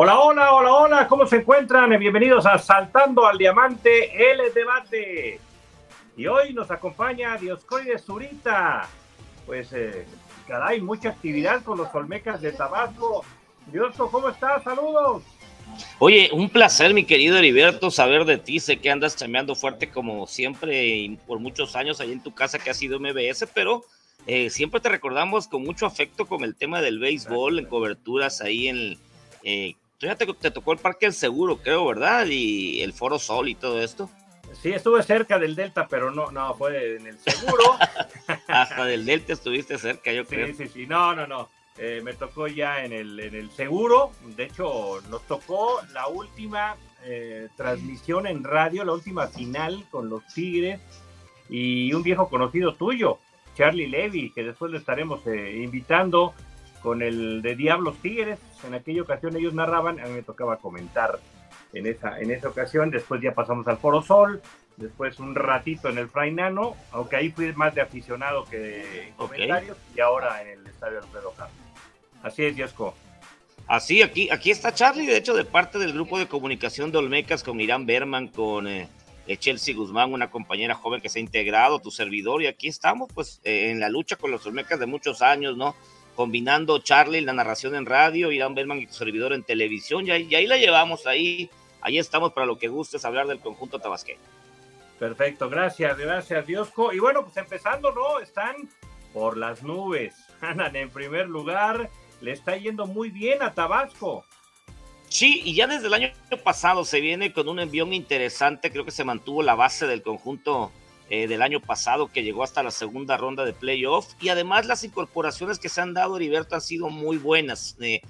Hola, hola, hola, hola, ¿cómo se encuentran? Bienvenidos a Saltando al Diamante, el debate. Y hoy nos acompaña Dioscoide Zurita. Pues, eh, caray, mucha actividad con los Olmecas de Tabasco. Diosco, ¿cómo estás? Saludos. Oye, un placer, mi querido Heriberto, saber de ti. Sé que andas chameando fuerte como siempre y por muchos años ahí en tu casa que ha sido MBS, pero eh, siempre te recordamos con mucho afecto con el tema del béisbol, en coberturas ahí en, eh, ya te, tocó el Parque del Seguro, creo, ¿verdad? Y el Foro Sol y todo esto. Sí, estuve cerca del Delta, pero no, no, fue en el Seguro. Hasta del Delta estuviste cerca, yo creo. Sí, sí, sí, no, no, no. Eh, me tocó ya en el, en el Seguro. De hecho, nos tocó la última eh, transmisión en radio, la última final con los Tigres y un viejo conocido tuyo, Charlie Levy, que después le estaremos eh, invitando con el de Diablos Tigres. En aquella ocasión ellos narraban, a mí me tocaba comentar en esa, en esa ocasión. Después ya pasamos al Foro Sol, después un ratito en el Frainano, aunque ahí fui más de aficionado que de comentarios, y ahora en el Estadio Alfredo Carlos. Así es, Yasco. Así, aquí, aquí está Charlie, de hecho, de parte del grupo de comunicación de Olmecas con Irán Berman, con eh, Chelsea Guzmán, una compañera joven que se ha integrado, tu servidor, y aquí estamos, pues, eh, en la lucha con los Olmecas de muchos años, ¿no? Combinando Charlie, la narración en radio, Irán Berman y tu servidor en televisión, y ahí, la llevamos, ahí, ahí estamos para lo que gustes hablar del conjunto tabasqueño. Perfecto, gracias, gracias Diosco. Y bueno, pues empezando, ¿no? Están por las nubes, andan en primer lugar, le está yendo muy bien a Tabasco. Sí, y ya desde el año pasado se viene con un envión interesante, creo que se mantuvo la base del conjunto eh, del año pasado que llegó hasta la segunda ronda de playoff y además las incorporaciones que se han dado Heriberto han sido muy buenas. Eh,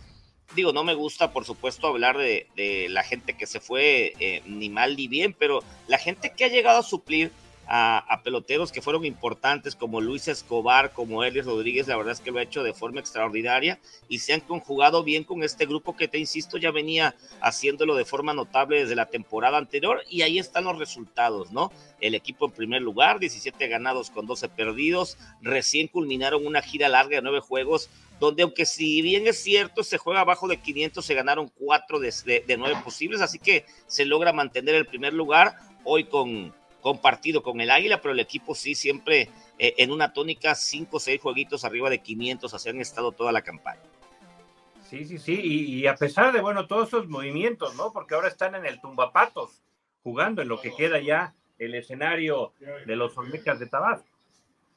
digo, no me gusta por supuesto hablar de, la gente que se fue eh, ni mal ni bien, pero la gente que ha llegado a suplir a, peloteros que fueron importantes como Luis Escobar, como Elias Rodríguez, la verdad es que lo ha hecho de forma extraordinaria y se han conjugado bien con este grupo que te insisto ya venía haciéndolo de forma notable desde la temporada anterior y ahí están los resultados, ¿no? El equipo en primer lugar, 17 ganados con 12 perdidos, recién culminaron una gira larga de nueve juegos donde aunque si bien es cierto, se juega abajo de 500, se ganaron cuatro de, de, nueve posibles, así que se logra mantener el primer lugar hoy con, compartido con el Águila, pero el equipo sí siempre eh, en una tónica, cinco o seis jueguitos arriba de 500, así han estado toda la campaña. Sí, sí, sí, y, a pesar de, bueno, todos esos movimientos, ¿no? Porque ahora están en el Tumbapatos, jugando en lo que queda ya el escenario de los Olmecas de Tabasco.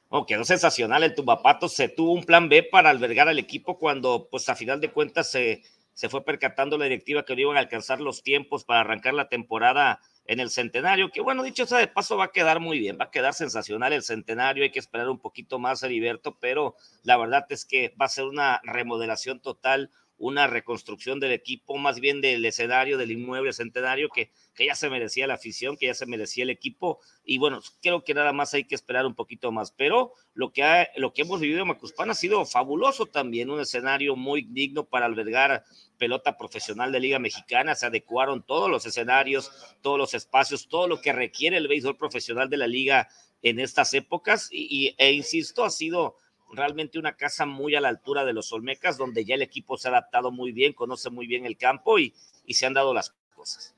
Oh, quedó sensacional el Tumbapatos, se tuvo un plan B para albergar al equipo cuando, pues a final de cuentas, se, se fue percatando la directiva que no iban a alcanzar los tiempos para arrancar la temporada en el centenario, que bueno, dicho sea de paso, va a quedar muy bien, va a quedar sensacional el centenario, hay que esperar un poquito más, Heriberto, pero la verdad es que va a ser una remodelación total, una reconstrucción del equipo, más bien del escenario, del inmueble centenario, que, que ya se merecía la afición, que ya se merecía el equipo, y bueno, creo que nada más hay que esperar un poquito más, pero lo que, ha, lo que hemos vivido en Macuspana ha sido fabuloso también, un escenario muy digno para albergar pelota profesional de Liga Mexicana, se adecuaron todos los escenarios, todos los espacios, todo lo que requiere el béisbol profesional de la liga en estas épocas, y, e insisto, ha sido realmente una casa muy a la altura de los Olmecas, donde ya el equipo se ha adaptado muy bien, conoce muy bien el campo y, y se han dado las cosas.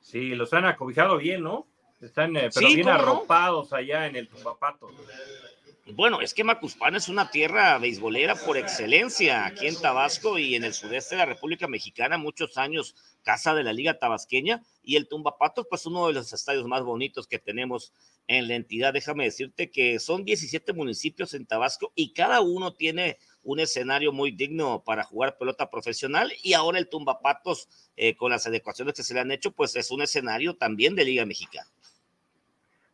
Sí, los han acobijado bien, ¿no? Están eh, pero bien arropados allá en el Tumbapato. Bueno, es que Macuspana es una tierra beisbolera por excelencia aquí en Tabasco y en el sudeste de la República Mexicana, muchos años casa de la Liga Tabasqueña y el Tumbapato, pues uno de los estadios más bonitos que tenemos en la entidad. Déjame decirte que son 17 municipios en Tabasco y cada uno tiene un escenario muy digno para jugar pelota profesional y ahora el Tumbapatos, eh, con las adecuaciones que se le han hecho, pues es un escenario también de Liga Mexicana.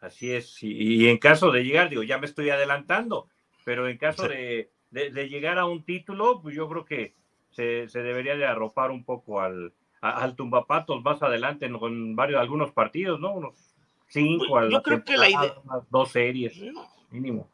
Así es, y, en caso de llegar, digo, ya me estoy adelantando, pero en caso de, llegar a un título, pues yo creo que se, debería de arropar un poco al, al Tumbapatos más adelante con varios, algunos partidos, ¿no? Unos cinco, yo creo que la idea... dos series, mínimo.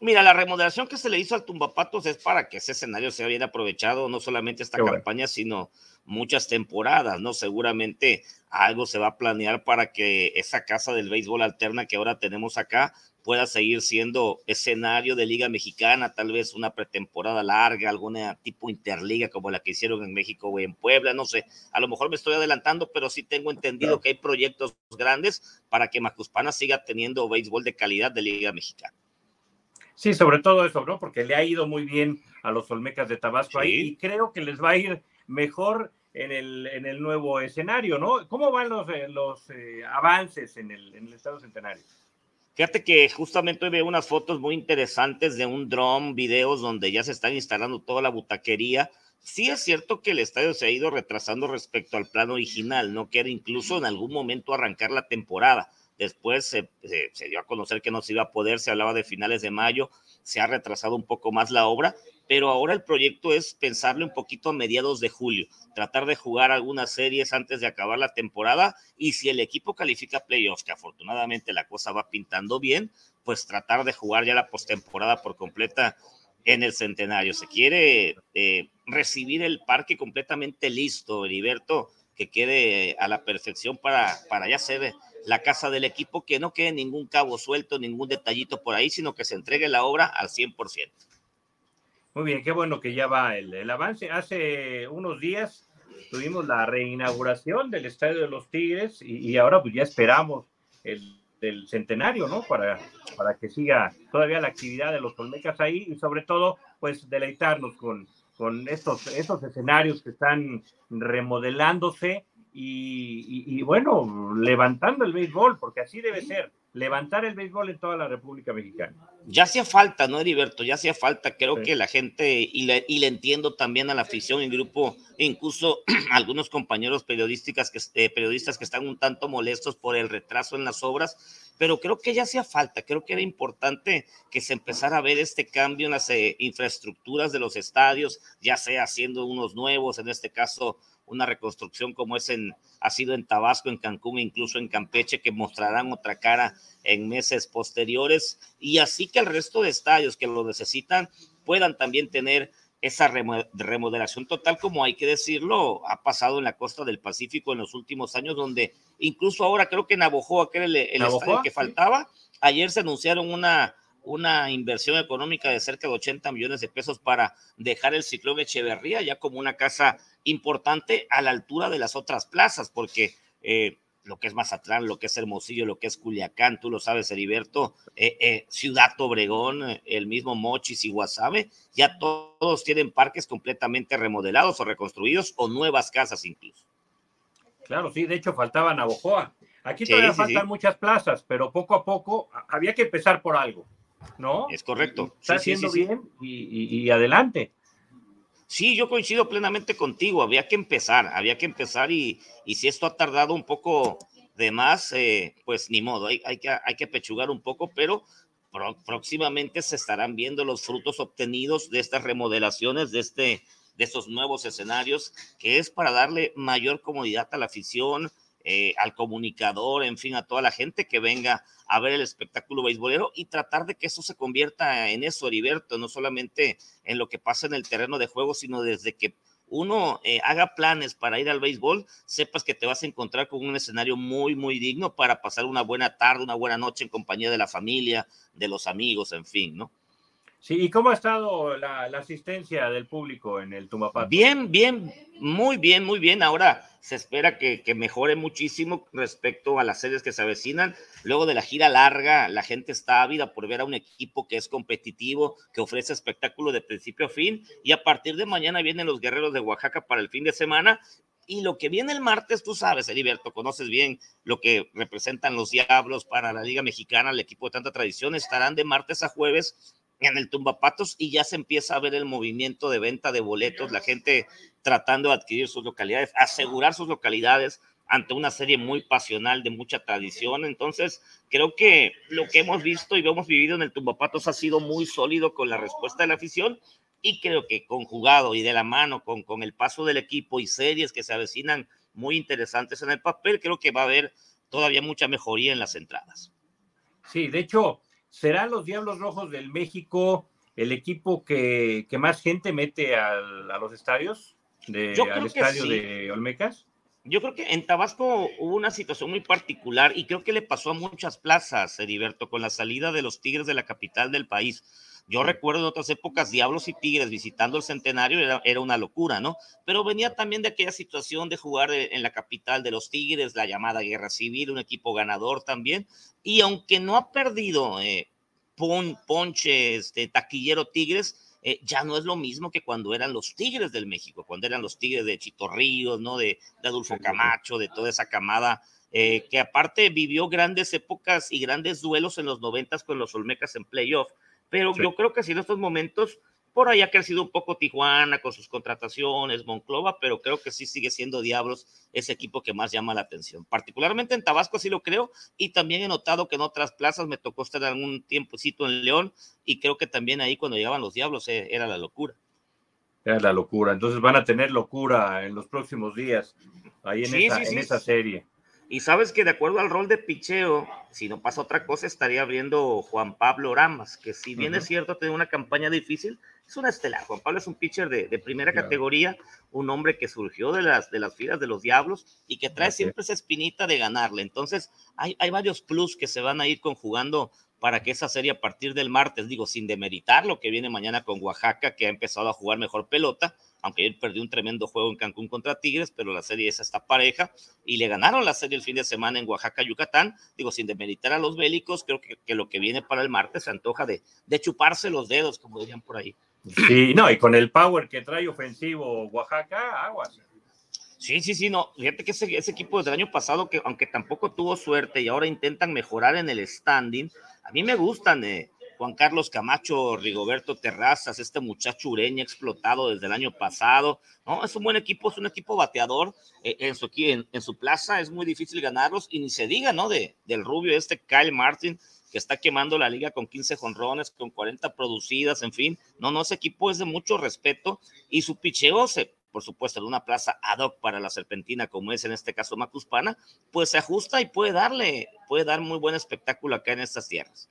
Mira, la remodelación que se le hizo al Tumbapatos es para que ese escenario sea bien aprovechado, no solamente esta campaña, sino muchas temporadas, ¿no? Seguramente algo se va a planear para que esa casa del béisbol alterna que ahora tenemos acá pueda seguir siendo escenario de Liga Mexicana, tal vez una pretemporada larga, alguna tipo interliga como la que hicieron en México o en Puebla, no sé, a lo mejor me estoy adelantando, pero sí tengo entendido que hay proyectos grandes para que Macuspana siga teniendo béisbol de calidad de Liga Mexicana. Sí, sobre todo eso, ¿no? Porque le ha ido muy bien a los Olmecas de Tabasco ahí y creo que les va a ir mejor en el, en el nuevo escenario, ¿no? ¿Cómo van los, eh, los eh, avances en el, en el Estado Centenario? Fíjate que justamente veo unas fotos muy interesantes de un dron, videos donde ya se están instalando toda la butaquería. Sí es cierto que el estadio se ha ido retrasando respecto al plan original, no quiere incluso en algún momento arrancar la temporada Después se, dio a conocer que no se iba a poder, se hablaba de finales de mayo, se ha retrasado un poco más la obra, pero ahora el proyecto es pensarle un poquito a mediados de julio, tratar de jugar algunas series antes de acabar la temporada y si el equipo califica playoffs, que afortunadamente la cosa va pintando bien, pues tratar de jugar ya la postemporada por completa en el centenario. Se quiere eh, recibir el parque completamente listo, Heriberto, que quede a la perfección para, para ya ser la casa del equipo, que no quede ningún cabo suelto, ningún detallito por ahí, sino que se entregue la obra al 100%. Muy bien, qué bueno que ya va el, avance. Hace unos días tuvimos la reinauguración del Estadio de los Tigres y, ahora pues ya esperamos el del centenario, ¿no? Para, para que siga todavía la actividad de los Olmecas ahí y sobre todo, pues deleitarnos con, con estos, estos escenarios que están remodelándose y, bueno, levantando el béisbol, porque así debe ser, levantar el béisbol en toda la República Mexicana. Ya hacía falta, ¿no, Heriberto? Ya hacía falta, creo que la gente, y le, y le, entiendo también a la afición y grupo, incluso algunos compañeros periodísticas que, eh, periodistas que están un tanto molestos por el retraso en las obras, pero creo que ya hacía falta, creo que era importante que se empezara a ver este cambio en las eh, infraestructuras de los estadios, ya sea haciendo unos nuevos, en este caso una reconstrucción como es en, ha sido en Tabasco, en Cancún e incluso en Campeche, que mostrarán otra cara en meses posteriores, y así que el resto de estadios que lo necesitan puedan también tener esa remodelación total, como hay que decirlo, ha pasado en la costa del Pacífico en los últimos años, donde incluso ahora creo que Navojoa, que era el, el estadio que faltaba, ayer se anunciaron una una inversión económica de cerca de 80 millones de pesos para dejar el ciclón Echeverría ya como una casa importante a la altura de las otras plazas, porque eh, lo que es Mazatlán, lo que es Hermosillo, lo que es Culiacán, tú lo sabes, Heriberto, eh, eh, Ciudad Obregón, el mismo Mochis y Guasave, ya todos tienen parques completamente remodelados o reconstruidos o nuevas casas incluso. Claro, sí, de hecho faltaba Navojoa. Aquí todavía faltan muchas plazas, pero poco a poco había que empezar por algo. ¿No? Es correcto. Está haciendo bien y, adelante. Sí, yo coincido plenamente contigo. Había que empezar, había que empezar y, si esto ha tardado un poco de más, eh, pues ni modo, hay, hay, que, hay que pechugar un poco, pero próximamente se estarán viendo los frutos obtenidos de estas remodelaciones, de, este, de estos nuevos escenarios, que es para darle mayor comodidad a la afición, eh, al comunicador, en fin, a toda la gente que venga a ver el espectáculo beisbolero y tratar de que eso se convierta en eso, Heriberto, no solamente en lo que pasa en el terreno de juego, sino desde que uno eh, haga planes para ir al béisbol, sepas que te vas a encontrar con un escenario muy, muy digno para pasar una buena tarde, una buena noche en compañía de la familia, de los amigos, en fin, ¿no? Sí, ¿y cómo ha estado la, asistencia del público en el Tumapato? Bien, bien, muy bien, muy bien. Ahora se espera que, mejore muchísimo respecto a las series que se avecinan. Luego de la gira larga, la gente está ávida por ver a un equipo que es competitivo, que ofrece espectáculo de principio a fin. Y a partir de mañana vienen los guerreros de Oaxaca para el fin de semana. Y lo que viene el martes, tú sabes, Heriberto, conoces bien lo que representan los Diablos para la Liga Mexicana, el equipo de tanta tradición, estarán de martes a jueves en el Tumbapatos y ya se empieza a ver el movimiento de venta de boletos, la gente tratando de adquirir sus localidades, asegurar sus localidades ante una serie muy pasional de mucha tradición. Entonces, creo que lo que hemos visto y hemos vivido en el Tumbapatos ha sido muy sólido con la respuesta de la afición y creo que conjugado y de la mano con, con el paso del equipo y series que se avecinan muy interesantes en el papel, creo que va a haber todavía mucha mejoría en las entradas. Sí, de hecho, ¿serán los Diablos Rojos del México el equipo que, más gente mete a los estadios, de, al estadio de Olmecas? Yo creo que en Tabasco hubo una situación muy particular y creo que le pasó a muchas plazas, Heriberto, con la salida de los Tigres de la capital del país. Yo recuerdo en otras épocas Diablos y Tigres visitando el centenario, era, una locura, ¿no? Pero venía también de aquella situación de jugar en la capital de los Tigres, la llamada guerra civil, un equipo ganador también. Y aunque no ha perdido eh, Ponche, este, Taquillero Tigres, eh, ya no es lo mismo que cuando eran los Tigres del México, cuando eran los Tigres de Chito Ríos, ¿no? De, Adolfo Camacho, de toda esa camada, eh, que aparte vivió grandes épocas y grandes duelos en los noventas con los Olmecas en playoff, pero yo creo que sí en estos momentos por ahí ha crecido un poco Tijuana con sus contrataciones, Monclova, pero creo que sí sigue siendo Diablos ese equipo que más llama la atención. Particularmente en Tabasco sí lo creo y también he notado que en otras plazas me tocó estar algún tiempocito en León y creo que también ahí cuando llegaban los Diablos eh, era la locura. Era la locura. Entonces van a tener locura en los próximos días ahí en, esa, en esa serie. Y sabes que de acuerdo al rol de picheo, si no pasa otra cosa, estaría abriendo Juan Pablo Ramas, que si bien es cierto, tiene una campaña difícil, es una estelar. Juan Pablo es un pitcher de, primera categoría, un hombre que surgió de las, de las filas de los Diablos y que trae siempre esa espinita de ganarle. Entonces, hay, hay varios plus que se van a ir conjugando para que esa serie a partir del martes, digo, sin demeritar lo que viene mañana con Oaxaca, que ha empezado a jugar mejor pelota, aunque él perdió un tremendo juego en Cancún contra Tigres, pero la serie esa está pareja y le ganaron la serie el fin de semana en Oaxaca, Yucatán. Digo, sin demeritar a los bélicos, creo que, que lo que viene para el martes se antoja de, de chuparse los dedos, como dirían por ahí. Sí, no, y con el power que trae ofensivo Oaxaca, aguas. Sí, sí, sí, no. Fíjate que ese, ese equipo desde el año pasado, que aunque tampoco tuvo suerte y ahora intentan mejorar en el standing, a mí me gustan. Eh, Juan Carlos Camacho, Rigoberto Terrazas, este muchacho ureña explotado desde el año pasado. No, es un buen equipo, es un equipo bateador eh, en, su, en, en, su plaza, es muy difícil ganarlos y ni se diga, ¿no? De, del rubio este Kyle Martin, que está quemando la liga con 15 jonrones, con 40 producidas, en fin. No, no, ese equipo es de mucho respeto y su picheo se, por supuesto, en una plaza ad hoc para la serpentina, como es en este caso Macuspana, pues se ajusta y puede darle, puede dar muy buen espectáculo acá en estas tierras.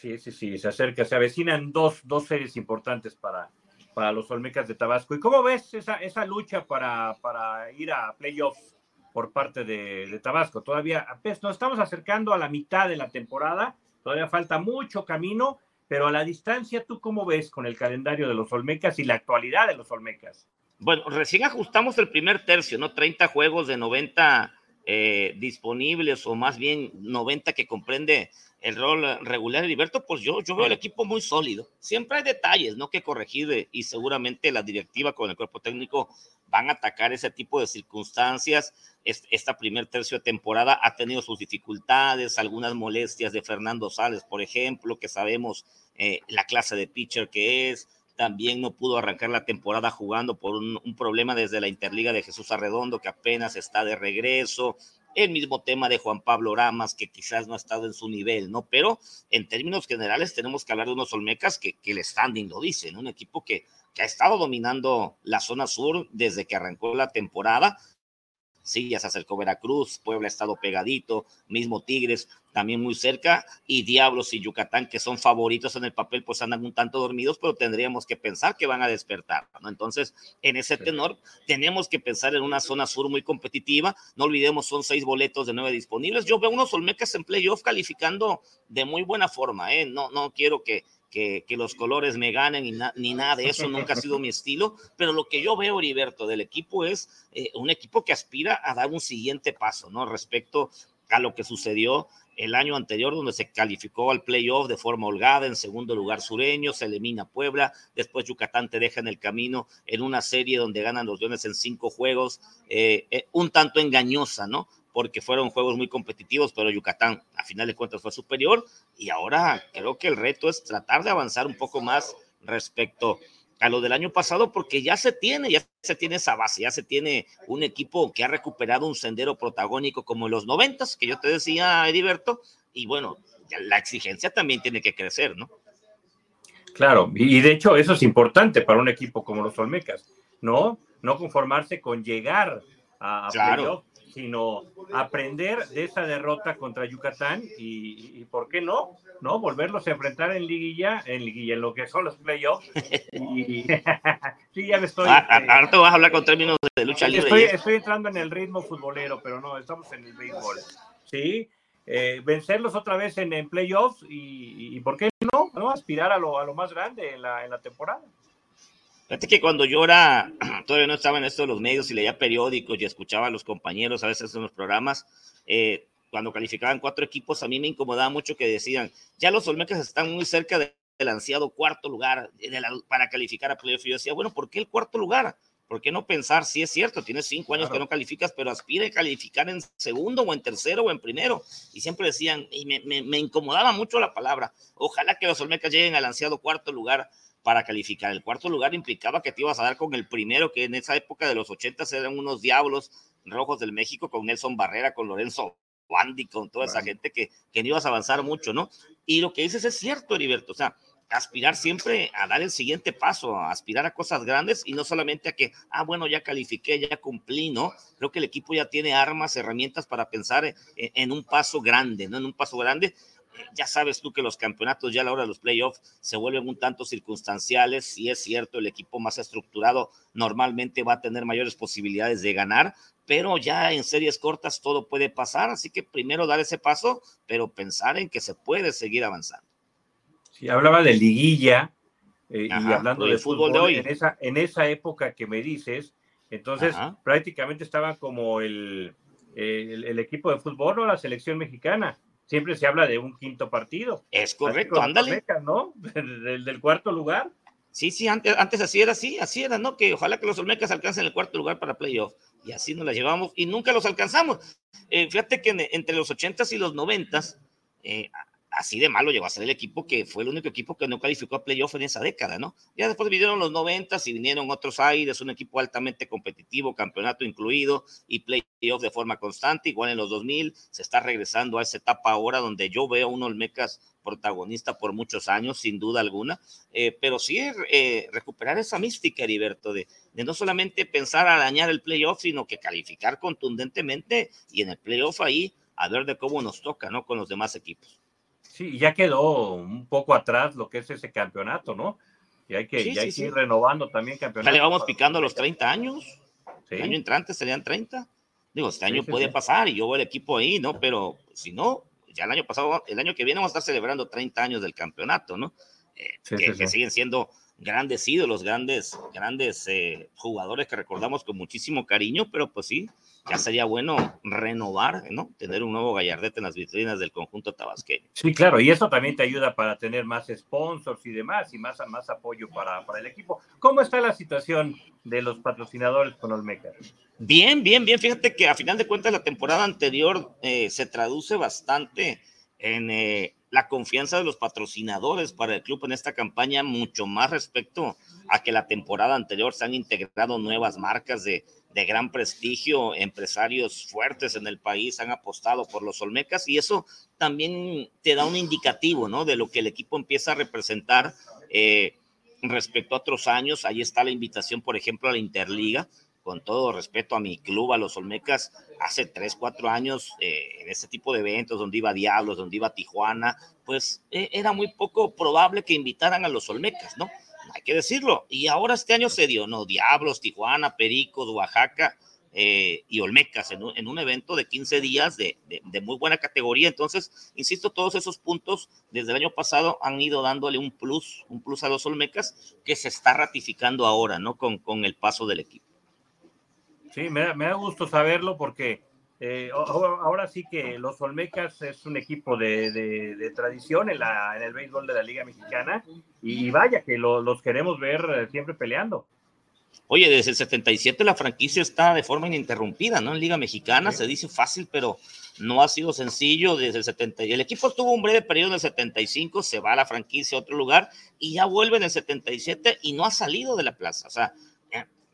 Sí, sí, sí, se acerca, se avecinan dos, dos series importantes para, para los Olmecas de Tabasco. ¿Y cómo ves esa, esa lucha para, para ir a playoffs por parte de, Tabasco? Todavía pues, nos estamos acercando a la mitad de la temporada, todavía falta mucho camino, pero a la distancia, ¿tú cómo ves con el calendario de los Olmecas y la actualidad de los Olmecas? Bueno, recién ajustamos el primer tercio, ¿no? 30 juegos de 90 eh, disponibles o más bien 90 que comprende el rol regular Heriberto, pues yo, yo veo el equipo muy sólido. Siempre hay detalles, ¿no? Que corregir y seguramente la directiva con el cuerpo técnico van a atacar ese tipo de circunstancias. Esta primer tercio de temporada ha tenido sus dificultades, algunas molestias de Fernando Sales, por ejemplo, que sabemos eh, la clase de pitcher que es. También no pudo arrancar la temporada jugando por un, un problema desde la Interliga de Jesús Arredondo, que apenas está de regreso el mismo tema de Juan Pablo Ramas, que quizás no ha estado en su nivel, ¿no? Pero en términos generales tenemos que hablar de unos Olmecas que, que el standing lo dice, ¿no? Un equipo que, que ha estado dominando la zona sur desde que arrancó la temporada, Sí, ya se acercó Veracruz, Puebla ha estado pegadito, mismo Tigres también muy cerca, y Diablos y Yucatán, que son favoritos en el papel, pues andan un tanto dormidos, pero tendríamos que pensar que van a despertar, ¿no? Entonces, en ese tenor, tenemos que pensar en una zona sur muy competitiva, no olvidemos, son seis boletos de nueve disponibles, yo veo unos Olmecas en playoff calificando de muy buena forma, ¿eh? No, no quiero que que, los colores me ganen ni, nada de eso, nunca ha sido mi estilo, pero lo que yo veo, Heriberto, del equipo es eh, un equipo que aspira a dar un siguiente paso, ¿no? Respecto a lo que sucedió el año anterior, donde se calificó al playoff de forma holgada, en segundo lugar sureño, se elimina Puebla, después Yucatán te deja en el camino en una serie donde ganan los Leones en cinco juegos, eh, eh, un tanto engañosa, ¿no? Porque fueron juegos muy competitivos, pero Yucatán a final de cuentas fue superior y ahora creo que el reto es tratar de avanzar un poco más respecto a lo del año pasado, porque ya se tiene, ya se tiene esa base, ya se tiene un equipo que ha recuperado un sendero protagónico como en los noventas, que yo te decía, Heriberto, y bueno, la exigencia también tiene que crecer, ¿no? Claro, y de hecho eso es importante para un equipo como los Olmecas, ¿no? No conformarse con llegar a, claro sino aprender de esa derrota contra Yucatán y, ¿por qué no? ¿No? Volverlos a enfrentar en liguilla, en liguilla, en lo que son los playoffs. Y, sí, ya me estoy... Ah, ah, este, ahora te vas a hablar con términos de lucha libre. Estoy, estoy, entrando en el ritmo futbolero, pero no, estamos en el béisbol. Sí, eh, vencerlos otra vez en, en playoffs y, y, ¿por qué no? no? Aspirar a lo, a lo más grande en la, en la temporada. Fíjate que cuando yo era, todavía no estaba en esto de los medios y leía periódicos y escuchaba a los compañeros a veces en los programas, eh, cuando calificaban cuatro equipos, a mí me incomodaba mucho que decían, ya los Olmecas están muy cerca del ansiado cuarto lugar para calificar a playoff. Y yo decía, bueno, ¿por qué el cuarto lugar? ¿Por qué no pensar si es cierto? Tienes cinco años que no calificas, pero aspira a calificar en segundo o en tercero o en primero. Y siempre decían, y me, me, me incomodaba mucho la palabra, ojalá que los Olmecas lleguen al ansiado cuarto lugar para calificar. El cuarto lugar implicaba que te ibas a dar con el primero, que en esa época de los ochentas eran unos diablos rojos del México, con Nelson Barrera, con Lorenzo Bandi, con toda esa gente que, que no ibas a avanzar mucho, ¿no? Y lo que dices es cierto, Heriberto, o sea, aspirar siempre a dar el siguiente paso, a aspirar a cosas grandes y no solamente a que, ah, bueno, ya califiqué, ya cumplí, ¿no? Creo que el equipo ya tiene armas, herramientas para pensar en, en un paso grande, ¿no? En un paso grande. Ya sabes tú que los campeonatos ya a la hora de los playoffs se vuelven un tanto circunstanciales. Si es cierto, el equipo más estructurado normalmente va a tener mayores posibilidades de ganar, pero ya en series cortas todo puede pasar. Así que primero dar ese paso, pero pensar en que se puede seguir avanzando. Sí, hablaba de liguilla eh, y hablando de fútbol, de hoy. En esa, en esa época que me dices, entonces prácticamente estaba como el, el, equipo de fútbol o la selección mexicana. Siempre se habla de un quinto partido. Es correcto, ándale. ¿no? Del, del, cuarto lugar. Sí, sí, antes, antes así era, así, así era, ¿no? Que ojalá que los Olmecas alcancen el cuarto lugar para playoff. Y así nos la llevamos y nunca los alcanzamos. Eh, fíjate que entre los ochentas y los noventas, eh, así de malo llegó a ser el equipo que fue el único equipo que no calificó a playoff en esa década, ¿no? Ya después vinieron los noventas y vinieron otros aires, un equipo altamente competitivo, campeonato incluido y playoff de forma constante, igual en los 2000 se está regresando a esa etapa ahora donde yo veo a un Olmecas protagonista por muchos años, sin duda alguna, eh, pero sí eh, recuperar esa mística, Heriberto, de, de no solamente pensar a dañar el playoff, sino que calificar contundentemente y en el playoff ahí a ver de cómo nos toca, ¿no? Con los demás equipos. Sí, ya quedó un poco atrás lo que es ese campeonato, ¿no? Y hay que, ir renovando también campeonato. Ya le vamos picando los 30 años. El año entrante serían 30. Digo, este año puede pasar y yo voy el equipo ahí, ¿no? Pero si no, ya el año pasado, el año que viene vamos a estar celebrando 30 años del campeonato, ¿no? Eh, que, siguen siendo grandes ídolos, grandes, grandes eh, jugadores que recordamos con muchísimo cariño, pero pues sí, ya sería bueno renovar, ¿no? Tener un nuevo gallardete en las vitrinas del conjunto tabasqueño. Sí, claro, y eso también te ayuda para tener más sponsors y demás, y más, más apoyo para, para el equipo. ¿Cómo está la situación de los patrocinadores con Olmeca? Bien, bien, bien. Fíjate que a final de cuentas la temporada anterior eh, se traduce bastante en eh, la confianza de los patrocinadores para el club en esta campaña, mucho más respecto a que la temporada anterior se han integrado nuevas marcas de, de gran prestigio, empresarios fuertes en el país han apostado por los Olmecas y eso también te da un indicativo, ¿no? De lo que el equipo empieza a representar eh, respecto a otros años. Ahí está la invitación, por ejemplo, a la Interliga, con todo respeto a mi club, a los Olmecas, hace tres, cuatro años, eh, en este tipo de eventos donde iba Diablos, donde iba Tijuana, pues eh, era muy poco probable que invitaran a los Olmecas, ¿no? Hay que decirlo. Y ahora este año se dio, ¿no? Diablos, Tijuana, Pericos, Oaxaca eh, y Olmecas en un, en un, evento de 15 días de, muy buena categoría. Entonces, insisto, todos esos puntos desde el año pasado han ido dándole un plus, un plus a los Olmecas que se está ratificando ahora, ¿no? Con el paso del equipo. Sí, me da, me da gusto saberlo porque eh, ahora sí que los Olmecas es un equipo de, de, de tradición en, la, en, el béisbol de la Liga Mexicana y vaya que lo, los queremos ver eh, siempre peleando. Oye, desde el 77 la franquicia está de forma ininterrumpida, ¿no? En Liga Mexicana sí. se dice fácil, pero no ha sido sencillo desde el 70. El equipo estuvo un breve periodo en el 75, se va a la franquicia a otro lugar y ya vuelve en el 77 y no ha salido de la plaza. O sea,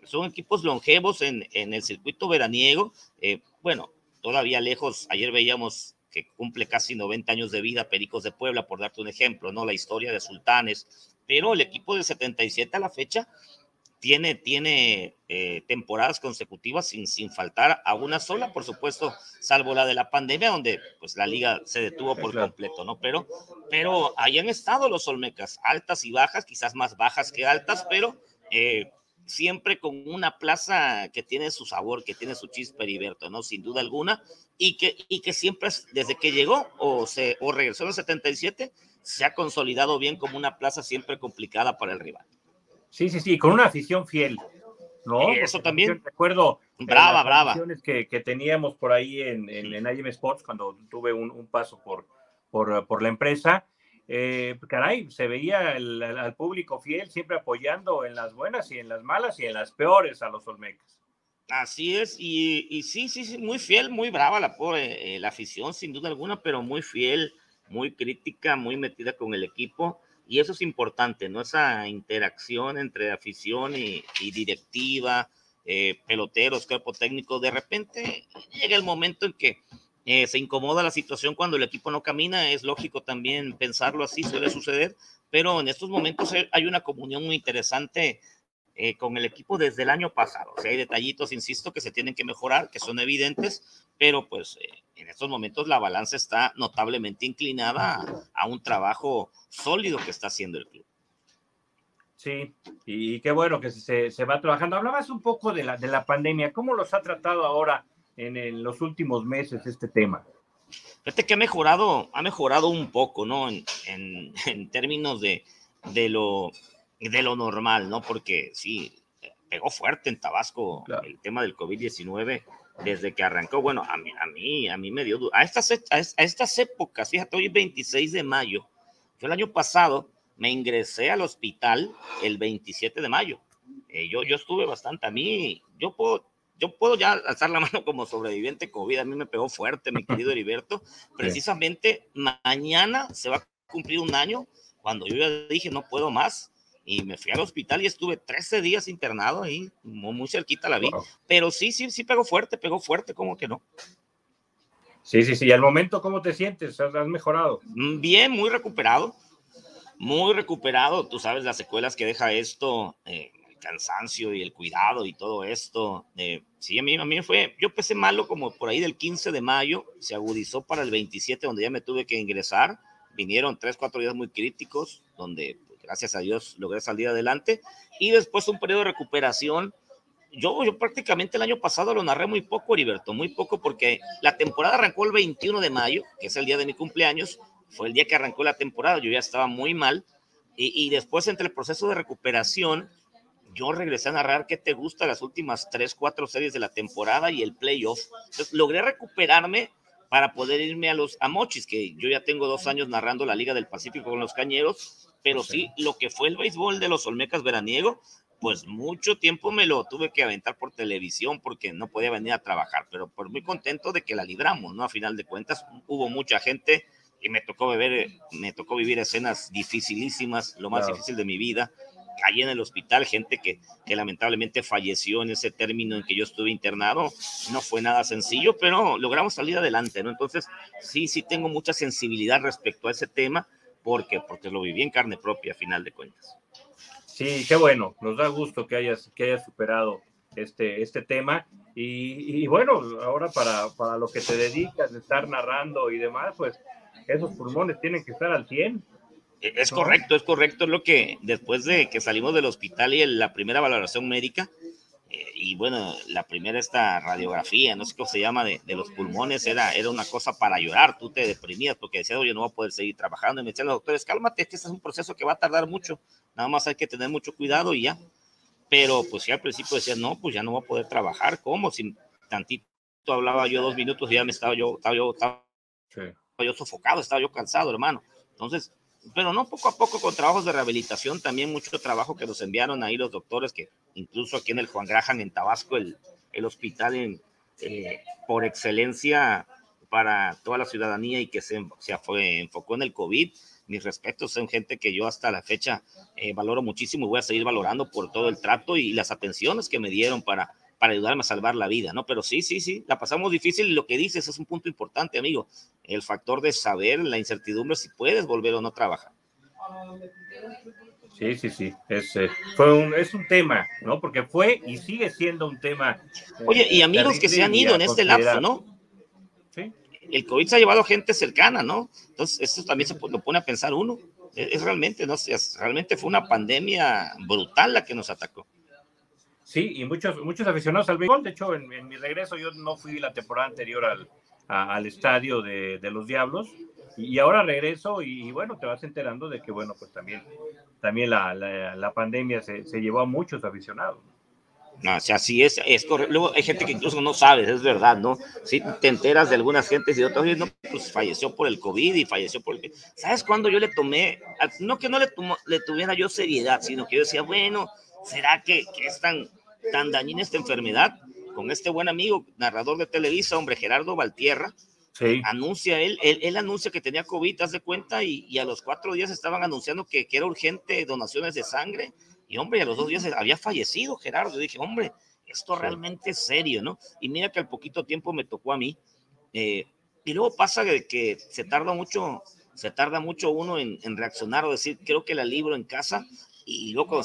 son equipos longevos en, en el circuito veraniego. Eh, bueno, todavía lejos, ayer veíamos que cumple casi 90 años de vida Pericos de Puebla, por darte un ejemplo, ¿no? La historia de Sultanes, pero el equipo del 77 a la fecha tiene, tiene eh, temporadas consecutivas sin, sin faltar a una sola, por supuesto, salvo la de la pandemia, donde pues la liga se detuvo por completo, ¿no? Pero, pero ahí han estado los Olmecas, altas y bajas, quizás más bajas que altas, pero eh, siempre con una plaza que tiene su sabor, que tiene su chispa Heriberto, ¿no? Sin duda alguna, y que, y que siempre, desde que llegó o, se, o regresó en el 77, se ha consolidado bien como una plaza siempre complicada para el rival. Sí, sí, sí, con una afición fiel, ¿no? Eso también. Recuerdo brava, brava. Que, que teníamos por ahí en, en, en IM Sports cuando tuve un, un paso por, por, por, la empresa. Eh, caray, se veía al público fiel siempre apoyando en las buenas y en las malas y en las peores a los Olmecas. Así es, y, y sí, sí, sí, muy fiel, muy brava la pobre, eh, la afición, sin duda alguna, pero muy fiel, muy crítica, muy metida con el equipo y eso es importante, ¿no? Esa interacción entre afición y, directiva, eh, peloteros, cuerpo técnico, de repente llega el momento en que eh, se incomoda la situación cuando el equipo no camina, es lógico también pensarlo así, suele suceder, pero en estos momentos hay una comunión muy interesante eh, con el equipo desde el año pasado. O sea, hay detallitos, insisto, que se tienen que mejorar, que son evidentes, pero pues eh, en estos momentos la balanza está notablemente inclinada a, un trabajo sólido que está haciendo el club. Sí, y qué bueno que se, se, va trabajando. Hablabas un poco de la, de la pandemia, ¿cómo los ha tratado ahora en, en los últimos meses este tema? Fíjate que ha mejorado, ha mejorado un poco, ¿no? En, en, en términos de, de lo de lo normal, ¿no? Porque sí, pegó fuerte en Tabasco el tema del COVID-19 desde que arrancó. Bueno, a mí, a mí, a mí me dio a estas, a estas épocas, fíjate, hoy 26 de mayo, yo el año pasado me ingresé al hospital el 27 de mayo. Eh, yo, yo estuve bastante, a mí, yo puedo, yo puedo ya alzar la mano como sobreviviente COVID, a mí me pegó fuerte, mi querido Heriberto. Precisamente mañana se va a cumplir un año cuando yo ya dije no puedo más y me fui al hospital y estuve 13 días internado ahí, muy, cerquita la vi. Pero sí, sí, sí pegó fuerte, pegó fuerte, ¿cómo que no? Sí, sí, sí. ¿Y al momento cómo te sientes? ¿Has, mejorado? Mm, bien, muy recuperado. Muy recuperado. Tú sabes las secuelas que deja esto, eh, cansancio y el cuidado y todo esto. Eh, sí, a mí, a mí fue, yo empecé malo como por ahí del 15 de mayo, se agudizó para el 27, donde ya me tuve que ingresar. Vinieron tres, cuatro días muy críticos, donde gracias a Dios logré salir adelante. Y después un periodo de recuperación. Yo, yo prácticamente el año pasado lo narré muy poco, Heriberto, muy poco, porque la temporada arrancó el 21 de mayo, que es el día de mi cumpleaños. Fue el día que arrancó la temporada, yo ya estaba muy mal. Y, y después, entre el proceso de recuperación, yo regresé a narrar qué te gusta las últimas tres, cuatro series de la temporada y el playoff. Entonces, logré recuperarme para poder irme a los Amochis, que yo ya tengo dos años narrando la Liga del Pacífico con los Cañeros, pero sí, lo que fue el béisbol de los Olmecas veraniego, pues mucho tiempo me lo tuve que aventar por televisión porque no podía venir a trabajar, pero por muy contento de que la libramos, ¿no? A final de cuentas, hubo mucha gente y me tocó beber, me tocó vivir escenas dificilísimas, lo más difícil de mi vida. Caí en el hospital, gente que, que lamentablemente falleció en ese término en que yo estuve internado. No fue nada sencillo, pero logramos salir adelante, ¿no? Entonces, sí, sí tengo mucha sensibilidad respecto a ese tema porque porque lo viví en carne propia a final de cuentas. Sí, qué bueno, nos da gusto que hayas que hayas superado este este tema y, y bueno, ahora para, para lo que te dedicas, de estar narrando y demás, pues esos pulmones tienen que estar al 100. E, es correcto, es correcto, es lo que después de que salimos del hospital y la primera valoración médica, eh, y bueno, la primera esta radiografía, no sé cómo se llama, de, de, los pulmones, era, era una cosa para llorar, tú te deprimías porque decías, oye, no voy a poder seguir trabajando, y me decían los doctores, cálmate, es que este es un proceso que va a tardar mucho, nada más hay que tener mucho cuidado y ya. Pero pues ya al principio decías, no, pues ya no voy a poder trabajar, ¿cómo? Si tantito hablaba yo dos minutos y ya me estaba yo, estaba yo, estaba sí. yo sofocado, estaba yo cansado, hermano. Entonces, pero no poco a poco con trabajos de rehabilitación, también mucho trabajo que nos enviaron ahí los doctores, que incluso aquí en el Juan Graham, en Tabasco, el, el hospital en, eh, por excelencia para toda la ciudadanía y que se, se fue, enfocó en el COVID. Mis respetos, son gente que yo hasta la fecha eh, valoro muchísimo y voy a seguir valorando por todo el trato y las atenciones que me dieron para, para ayudarme a salvar la vida, ¿no? Pero sí, sí, sí, la pasamos difícil y lo que dices es un punto importante, amigo. El factor de saber, la incertidumbre si puedes volver o no a trabajar. Sí, sí, sí. Es, eh, fue un, es un tema, ¿no? Porque fue y sigue siendo un tema. Eh, Oye, y amigos que se han ido en este lapso, ¿no? Sí. El COVID se ha llevado gente cercana, ¿no? Entonces, eso también se lo pone a pensar uno. Es, realmente, ¿no? Es, realmente fue una pandemia brutal la que nos atacó. Sí, y muchos, muchos aficionados al béisbol. De hecho, en, mi regreso yo no fui la temporada anterior al, al estadio de, de los Diablos y ahora regreso y, bueno, te vas enterando de que, bueno, pues también, también la, la, pandemia se, se, llevó a muchos aficionados. No, o sea, sí es, es correcto. Luego hay gente que incluso no sabe, es verdad, ¿no? Si te enteras de algunas gentes y de otras, no, pues falleció por el COVID y falleció por el... ¿Sabes cuándo yo le tomé? No que no le, le tuviera yo seriedad, sino que yo decía, bueno, ¿será que, que es tan, tan dañina esta enfermedad? Con este buen amigo, narrador de Televisa, hombre, Gerardo Valtierra, Anuncia él, él, anuncia que tenía COVID, haz de cuenta, y, a los cuatro días estaban anunciando que, que, era urgente donaciones de sangre, y hombre, a los dos días había fallecido Gerardo. Yo dije, hombre, esto realmente es serio, ¿no? Y mira que al poquito tiempo me tocó a mí. Eh, y luego pasa que, que, se tarda mucho, se tarda mucho uno en, en, reaccionar o decir, creo que la libro en casa, y luego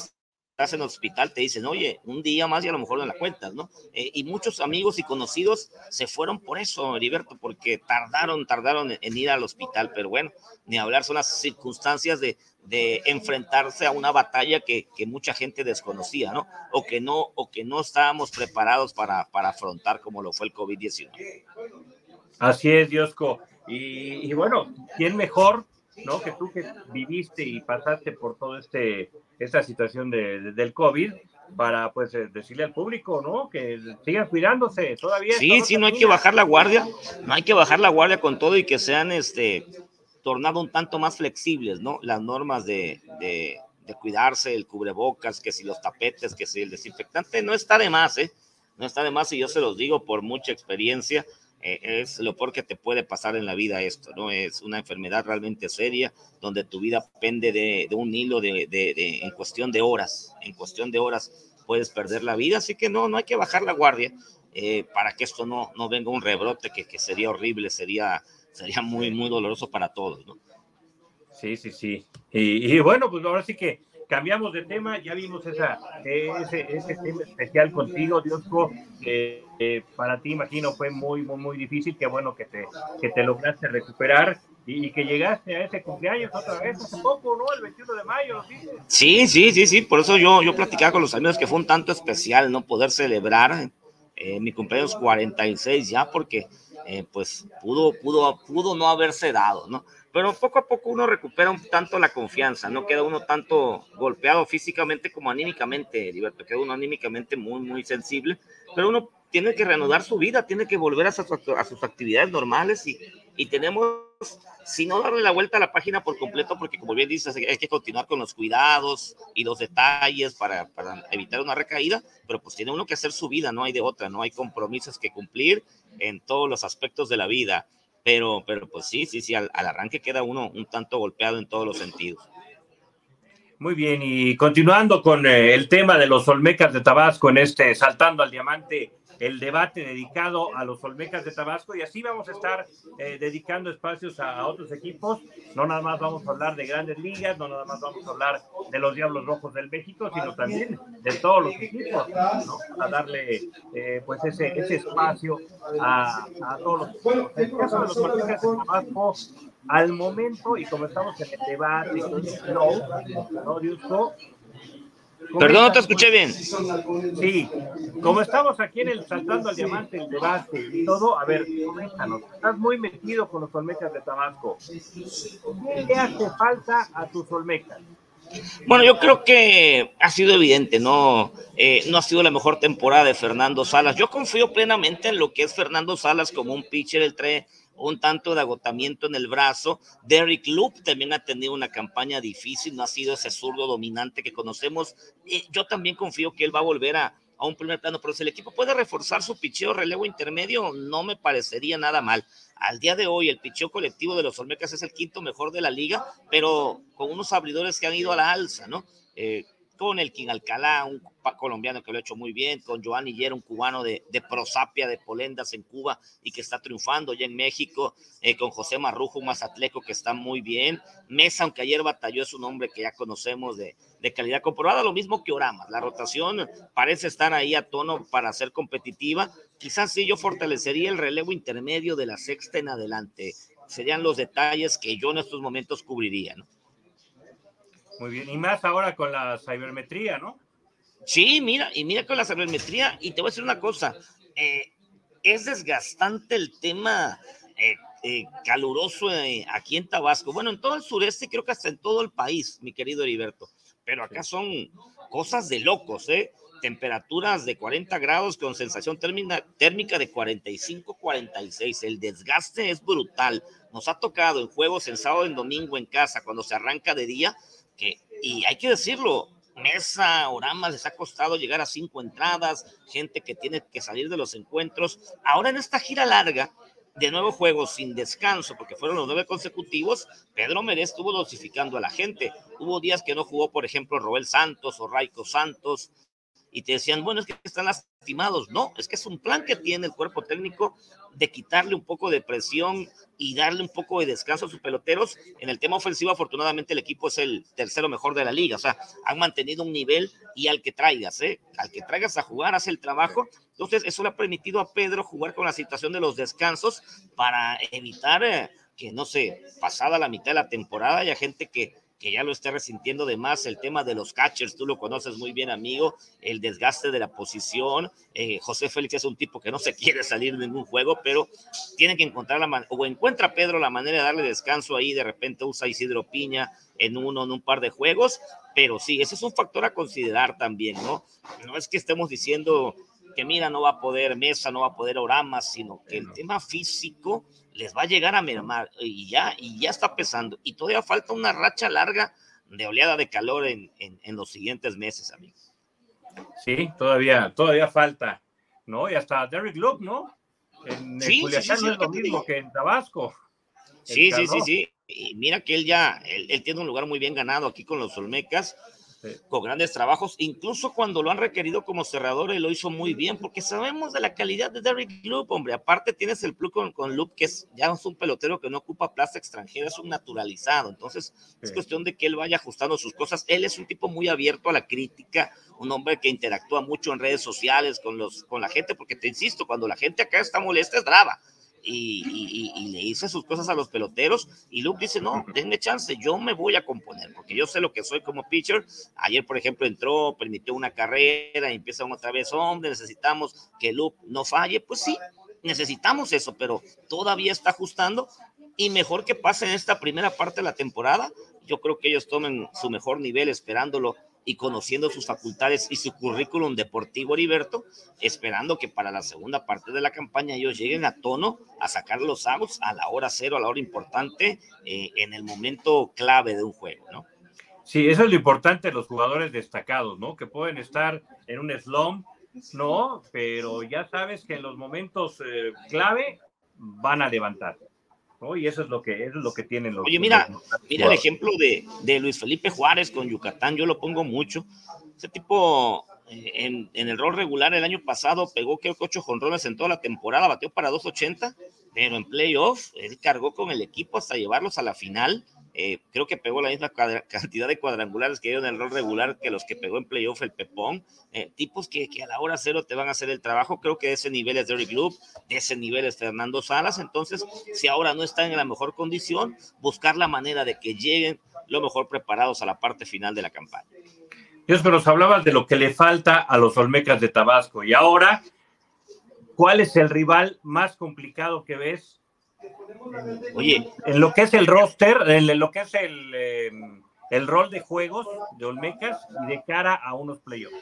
estás en el hospital, te dicen, oye, un día más y a lo mejor no la cuentas, ¿no? Eh, y muchos amigos y conocidos se fueron por eso, Heriberto, porque tardaron, tardaron en, ir al hospital, pero bueno, ni hablar, son las circunstancias de, de enfrentarse a una batalla que, que, mucha gente desconocía, ¿no? O que no, o que no estábamos preparados para, para afrontar como lo fue el COVID-19. Así es, Diosco. Y, y bueno, ¿quién mejor ¿no? Que tú que viviste y pasaste por toda este, esta situación de, del COVID, para pues eh, decirle al público, ¿no? Que sigan cuidándose todavía. Sí, sí, no hay que bajar la guardia, no hay que bajar la guardia con todo y que sean, este, tornado un tanto más flexibles, ¿no? Las normas de, de, de cuidarse, el cubrebocas, que si los tapetes, que si el desinfectante, no está de más, ¿eh? No está de más y yo se los digo por mucha experiencia eh, es lo peor que te puede pasar en la vida esto, ¿no? Es una enfermedad realmente seria donde tu vida pende de, un hilo de, en cuestión de horas, en cuestión de horas puedes perder la vida, así que no, no hay que bajar la guardia eh, para que esto no, no venga un rebrote que, que, sería horrible, sería, sería muy, muy doloroso para todos, ¿no? Sí, sí, sí. Y, y bueno, pues ahora sí que cambiamos de tema, ya vimos esa, ese, ese tema especial contigo, Diosco, que para ti imagino fue muy, muy, muy difícil, qué bueno que te, que te lograste recuperar y, que llegaste a ese cumpleaños otra vez hace poco, ¿no? El 21 de mayo, ¿sí? Sí, sí, sí, por eso yo, yo platicaba con los amigos que fue un tanto especial, ¿no? Poder celebrar eh, mi cumpleaños 46 ya, porque eh, pues pudo, pudo, pudo no haberse dado, ¿no? Pero poco a poco uno recupera un tanto la confianza, no queda uno tanto golpeado físicamente como anímicamente, Liberto, queda uno anímicamente muy, muy sensible, pero uno tiene que reanudar su vida, tiene que volver a, sus actividades normales y, y, tenemos, si no darle la vuelta a la página por completo, porque como bien dices, hay que continuar con los cuidados y los detalles para, para evitar una recaída, pero pues tiene uno que hacer su vida, no hay de otra, no hay compromisos que cumplir en todos los aspectos de la vida pero, pero pues sí, sí, sí, al, arranque queda uno un tanto golpeado en todos los sentidos. Muy bien, y continuando con eh, el tema de los Olmecas de Tabasco en este Saltando al Diamante el debate dedicado a los Olmecas de Tabasco y así vamos a estar eh, dedicando espacios a, otros equipos. No nada más vamos a hablar de grandes ligas, no nada más vamos a hablar de los Diablos Rojos del México, sino también de todos los equipos, ¿no? a darle eh, pues ese, ese espacio a, a, todos los equipos. En el caso de los Olmecas de Tabasco, al momento, y como estamos en el debate, no, ¿no, Perdón, no te escuché bien. Sí, como estamos aquí en el Saltando al Diamante, el debate y todo, a ver, coméntanos, estás muy metido con los Olmecas de Tabasco. ¿Qué le hace falta a tus Olmecas? Bueno, yo creo que ha sido evidente, ¿no? Eh, no ha sido la mejor temporada de Fernando Salas. Yo confío plenamente en lo que es Fernando Salas como un pitcher. el trae un tanto de agotamiento en el brazo. Derrick Loop también ha tenido una campaña difícil, no ha sido ese zurdo dominante que conocemos. Y yo también confío que él va a volver a, a un primer plano, pero si el equipo puede reforzar su picheo relevo intermedio, no me parecería nada mal. Al día de hoy, el picheo colectivo de los Olmecas es el quinto mejor de la liga, pero con unos abridores que han ido a la alza, ¿no? Eh, con el King Alcalá, un colombiano que lo ha hecho muy bien, con Joan Higuera, un cubano de, Prosapia, de Polendas en Cuba y que está triunfando ya en México, eh, con José Marrujo, un mazatleco que está muy bien, Mesa, aunque ayer batalló, es un hombre que ya conocemos de, calidad comprobada, lo mismo que Orama, la rotación parece estar ahí a tono para ser competitiva, quizás sí yo fortalecería el relevo intermedio de la sexta en adelante, serían los detalles que yo en estos momentos cubriría, ¿no? Muy bien, y más ahora con la cibermetría, ¿no? Sí, mira, y mira con la cibermetría, y te voy a decir una cosa, eh, es desgastante el tema eh, eh, caluroso aquí en Tabasco, bueno, en todo el sureste, creo que hasta en todo el país, mi querido Heriberto, pero acá son cosas de locos, ¿eh? Temperaturas de 40 grados con sensación térmica, térmica de 45, 46. El desgaste es brutal. Nos ha tocado en juegos en sábado en domingo en casa, cuando se arranca de día, que, y hay que decirlo, Mesa, Oramas les ha costado llegar a cinco entradas, gente que tiene que salir de los encuentros. Ahora en esta gira larga, de nuevo juegos sin descanso, porque fueron los nueve consecutivos, Pedro Merez estuvo dosificando a la gente. Hubo días que no jugó, por ejemplo, Roel Santos o Raico Santos, y te decían, bueno, es que están lastimados. No, es que es un plan que tiene el cuerpo técnico de quitarle un poco de presión y darle un poco de descanso a sus peloteros. En el tema ofensivo, afortunadamente, el equipo es el tercero mejor de la liga. O sea, han mantenido un nivel y al que traigas, ¿eh? al que traigas a jugar, hace el trabajo. Entonces, eso le ha permitido a Pedro jugar con la situación de los descansos para evitar eh, que, no sé, pasada la mitad de la temporada, haya gente que que ya lo esté resintiendo de más, el tema de los catchers, tú lo conoces muy bien, amigo, el desgaste de la posición. Eh, José Félix es un tipo que no se quiere salir de ningún juego, pero tiene que encontrar la manera, o encuentra Pedro la manera de darle descanso ahí, de repente usa Isidro Piña en uno, en un par de juegos, pero sí, ese es un factor a considerar también, ¿no? No es que estemos diciendo que mira, no va a poder Mesa, no va a poder Orama, sino que el tema físico les va a llegar a mermar y ya, y ya está pesando. Y todavía falta una racha larga de oleada de calor en, en, los siguientes meses, amigos. Sí, todavía, todavía falta, ¿no? Y hasta Derek Luke, ¿no? En sí, sí, sí, no es lo mismo que en Tabasco. Sí, sí, sí, sí. Y mira que él ya, él, él, tiene un lugar muy bien ganado aquí con los Olmecas con grandes trabajos, incluso cuando lo han requerido como cerrador, él lo hizo muy bien, porque sabemos de la calidad de Derrick Loop, hombre, aparte tienes el plug con, con Loop, que es ya es un pelotero que no ocupa plaza extranjera, es un naturalizado, entonces es cuestión de que él vaya ajustando sus cosas, él es un tipo muy abierto a la crítica, un hombre que interactúa mucho en redes sociales con, los, con la gente, porque te insisto, cuando la gente acá está molesta es brava, y, le hice sus cosas a los peloteros y Luke dice, no, denme chance, yo me voy a componer, porque yo sé lo que soy como pitcher. Ayer, por ejemplo, entró, permitió una carrera y empieza otra vez, hombre, necesitamos que Luke no falle. Pues sí, necesitamos eso, pero todavía está ajustando y mejor que pase en esta primera parte de la temporada. Yo creo que ellos tomen su mejor nivel esperándolo y conociendo sus facultades y su currículum deportivo, Heriberto, esperando que para la segunda parte de la campaña ellos lleguen a tono a sacar los outs a la hora cero, a la hora importante, eh, en el momento clave de un juego, ¿no? Sí, eso es lo importante de los jugadores destacados, ¿no? Que pueden estar en un slump, ¿no? Pero ya sabes que en los momentos eh, clave van a levantar. Y eso es lo que, es lo que tienen los. Oye, mira, mira el ejemplo de, de, Luis Felipe Juárez con Yucatán, yo lo pongo mucho. Ese tipo eh, en, en, el rol regular el año pasado pegó creo que ocho jonrones en toda la temporada, bateó para 2.80, pero en playoff él cargó con el equipo hasta llevarlos a la final eh, creo que pegó la misma cantidad de cuadrangulares que dio en el rol regular que los que pegó en playoff el Pepón. Eh, tipos que, que, a la hora cero te van a hacer el trabajo. Creo que de ese nivel es Derrick Loop, de ese nivel es Fernando Salas. Entonces, si ahora no están en la mejor condición, buscar la manera de que lleguen lo mejor preparados a la parte final de la campaña. Dios, pero nos hablabas de lo que le falta a los Olmecas de Tabasco. Y ahora, ¿cuál es el rival más complicado que ves Oye, en lo que es el roster, en lo que es el, em, el rol de juegos de Olmecas y de cara a unos playoffs.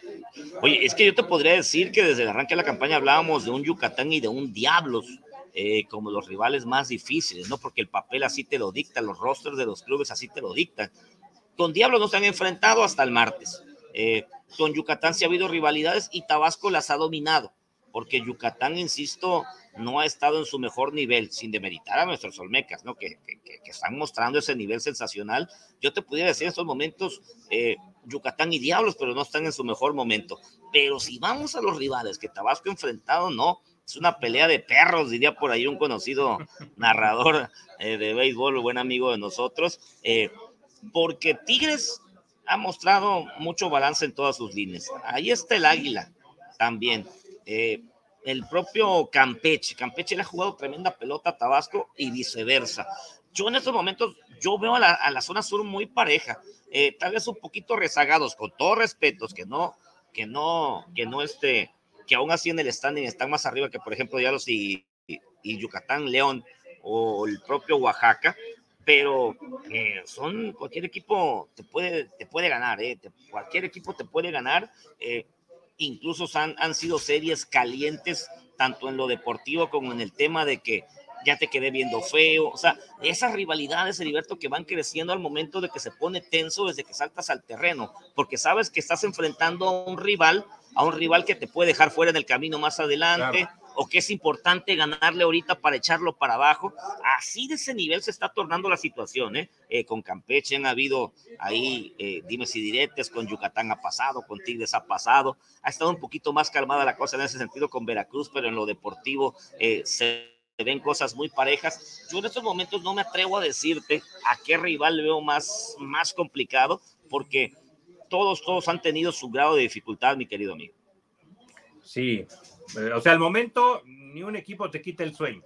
Oye, es que yo te podría decir que desde el arranque de la campaña hablábamos de un Yucatán y de un Diablos. Eh, como los rivales más difíciles, ¿no? Porque el papel así te lo dicta, los rosters de los clubes así te lo dictan. Con Diablos no se han enfrentado hasta el martes. Eh, con Yucatán sí ha habido rivalidades y Tabasco las ha dominado. Porque Yucatán, insisto, no ha estado en su mejor nivel, sin demeritar a nuestros Olmecas, ¿no? Que, están mostrando ese nivel sensacional. Yo te pudiera decir en estos momentos, eh, Yucatán y Diablos, pero no están en su mejor momento. Pero si vamos a los rivales que Tabasco ha enfrentado, no, es una pelea de perros, diría por ahí un conocido narrador eh, de béisbol, buen amigo de nosotros, eh, porque Tigres ha mostrado mucho balance en todas sus líneas. Ahí está el Águila también. Eh, el propio Campeche, Campeche le ha jugado tremenda pelota a Tabasco y viceversa. Yo en estos momentos, yo veo a la, zona sur muy pareja, eh, tal vez un poquito rezagados, con todos respetos, que no, que no, que no este, que aún así en el standing están más arriba que por ejemplo Diablos y, y, Yucatán, León o el propio Oaxaca, pero eh, son cualquier equipo te puede, te puede ganar, eh, cualquier equipo te puede ganar. Eh, incluso han, han sido series calientes, tanto en lo deportivo como en el tema de que ya te quedé viendo feo. O sea, esas rivalidades, Heriberto, que van creciendo al momento de que se pone tenso desde que saltas al terreno, porque sabes que estás enfrentando a un rival, a un rival que te puede dejar fuera en el camino más adelante. O que es importante ganarle ahorita para echarlo para abajo. Así de ese nivel se está tornando la situación. ¿eh? eh con Campeche han habido ahí eh, dimes y diretes, con Yucatán ha pasado, con Tigres ha pasado. Ha estado un poquito más calmada la cosa en ese sentido con Veracruz, pero en lo deportivo eh, se ven cosas muy parejas. Yo en estos momentos no me atrevo a decirte a qué rival veo más, más complicado, porque todos, todos han tenido su grado de dificultad, mi querido amigo. Sí, o sea, al momento ni un equipo te quita el sueño.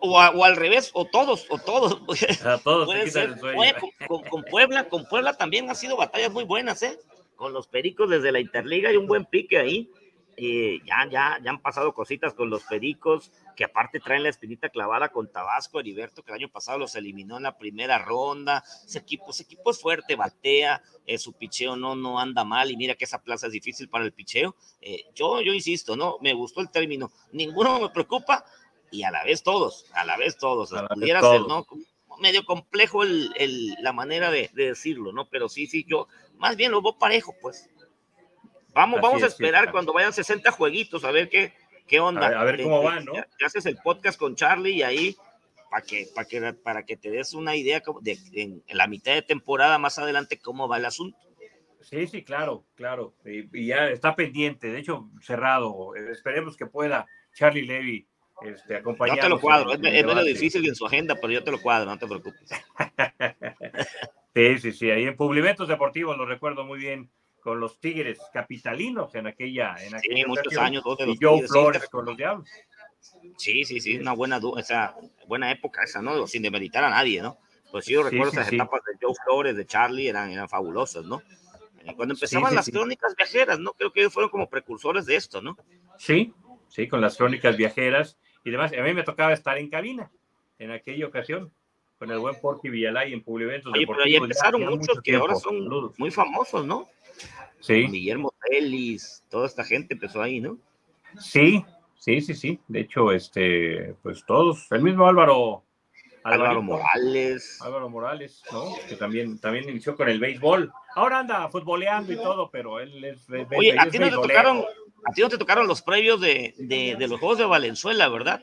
O, o, al revés, o todos, o todos. A todos te el sueño. con, con, Puebla, con Puebla también ha sido batallas muy buenas, ¿eh? Con los Pericos desde la Interliga y un buen pique ahí. Eh, ya, ya, ya han pasado cositas con los Pericos, que aparte traen la espinita clavada con Tabasco, Heriberto, que el año pasado los eliminó en la primera ronda. Ese equipo, ese equipo es fuerte, batea, eh, su picheo no, no anda mal, y mira que esa plaza es difícil para el picheo. Eh, yo, yo insisto, ¿no? Me gustó el término. Ninguno me preocupa, y a la vez todos, a la vez todos. pudiera ser, ¿no? Medio complejo el, el, la manera de, de decirlo, ¿no? Pero sí, sí, yo más bien lo veo parejo, pues Vamos, vamos a esperar cuando vayan 60 jueguitos a ver qué, qué onda. A ver, cómo van, ¿no? Ya, haces el podcast con Charlie y ahí para que, para que, para que te des una idea de, en, la mitad de temporada más adelante cómo va el asunto. Sí, sí, claro, claro. Y, ya está pendiente, de hecho, cerrado. Esperemos que pueda Charlie Levy este, acompañarnos. Yo te lo cuadro, es, medio difícil en su agenda, pero yo te lo cuadro, no te preocupes. sí, sí, sí, ahí en Publimentos Deportivos lo recuerdo muy bien con los Tigres capitalinos en aquella, en aquella sí, muchos años, y Joe Flores con los Diablos. Sí, sí, sí, una buena, esa, buena época esa, ¿no? Sin demeritar a nadie, ¿no? Pues sí, yo recuerdo esas etapas de Joe Flores, de Charlie, eran, eran fabulosas, ¿no? Eh, cuando empezaban las crónicas viajeras, ¿no? Creo que ellos fueron como precursores de esto, ¿no? Sí, sí, con las crónicas viajeras y demás. A mí me tocaba estar en cabina en aquella ocasión con el buen Porky Villalay en Publiventos. Oye, pero ahí empezaron muchos que ahora son muy famosos, ¿no? Sí. Guillermo Ellis, toda esta gente empezó ahí, ¿no? Sí, sí, sí, sí. De hecho, este, pues todos, el mismo Álvaro. Álvaro Morales. Álvaro Morales, ¿no? Que también, también inició con el béisbol. Ahora anda futboleando y todo, pero él es. Oye, a ti, no te tocaron, a ti no te tocaron los previos de, de, de los Juegos de Valenzuela, ¿verdad?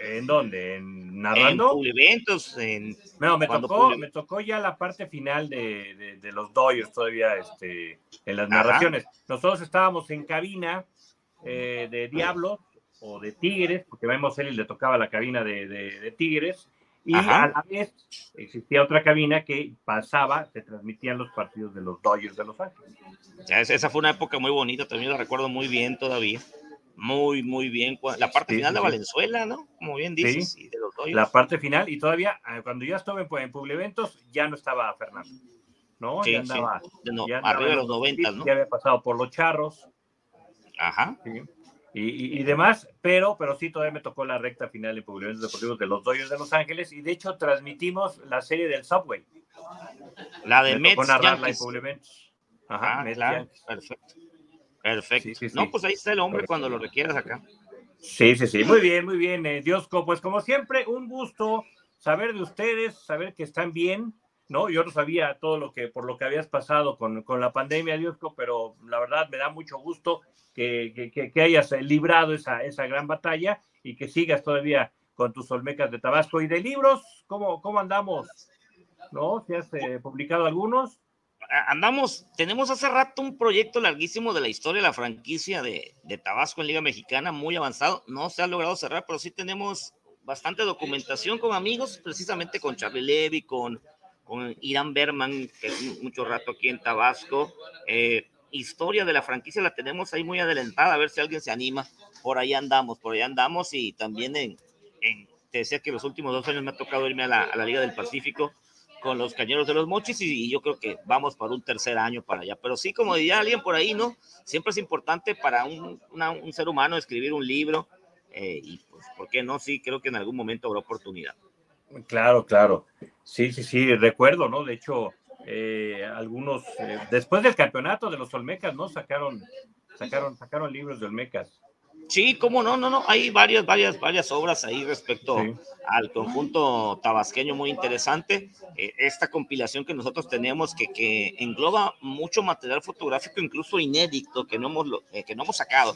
¿En dónde? ¿En narrando? En eventos. En, no, me tocó, me tocó ya la parte final de, de, los doyos todavía este, en las narraciones. Nosotros estábamos en cabina eh, de Diablos o de Tigres, porque vemos él le tocaba la cabina de, de Tigres, y a la vez existía otra cabina que pasaba, se transmitían los partidos de los Dodgers de Los Ángeles. esa fue una época muy bonita, también la recuerdo muy bien todavía muy, muy bien. La parte final de Valenzuela, ¿no? Como bien dices. de los la parte final, y todavía, ah, cuando ya estuve en, en Publiventos, ya no estaba Fernando. ¿No? ya andaba, arriba de los 90, ¿no? Ya había pasado por los charros. Ajá. Y, y, demás, pero, pero sí todavía me tocó la recta final en Publiventos Deportivos de los Dodgers de Los Ángeles, y de hecho transmitimos la serie del Subway. La de me Mets. narrarla en Publiventos. Ajá, ah, claro, perfecto. Perfecto. no, pues ahí está el hombre cuando lo requieras acá. Sí, sí, sí. Muy bien, muy bien, eh, Diosco. Pues como siempre, un gusto saber de ustedes, saber que están bien, ¿no? Yo no sabía todo lo que, por lo que habías pasado con, con la pandemia, Diosco, pero la verdad me da mucho gusto que, que, que, hayas librado esa, esa gran batalla y que sigas todavía con tus Olmecas de Tabasco. ¿Y de libros? ¿Cómo, cómo andamos? ¿No? ¿Si has eh, publicado algunos? Andamos, tenemos hace rato un proyecto larguísimo de la historia de la franquicia de, de Tabasco en Liga Mexicana, muy avanzado. No se ha logrado cerrar, pero sí tenemos bastante documentación con amigos, precisamente con Charlie Levy, con con Irán Berman, que es mucho rato aquí en Tabasco. Eh, historia de la franquicia la tenemos ahí muy adelantada, a ver si alguien se anima. Por ahí andamos, por ahí andamos y también en, en te decía que los últimos dos años me ha tocado irme a la, a la Liga del Pacífico con los cañeros de los mochis y, yo creo que vamos para un tercer año para allá. Pero sí, como diría alguien por ahí, ¿no? Siempre es importante para un, un ser humano escribir un libro eh, y pues, ¿por qué no? Sí, creo que en algún momento habrá oportunidad. Claro, claro. Sí, sí, sí, recuerdo, ¿no? De hecho, eh, algunos, eh, después del campeonato de los Olmecas, ¿no? Sacaron, sacaron, sacaron libros de Olmecas. Sí, cómo no, no, no, hay varias, varias, varias obras ahí respecto al conjunto tabasqueño muy interesante. Eh, esta compilación que nosotros tenemos que, que engloba mucho material fotográfico, incluso inédito, que no hemos, que no hemos sacado,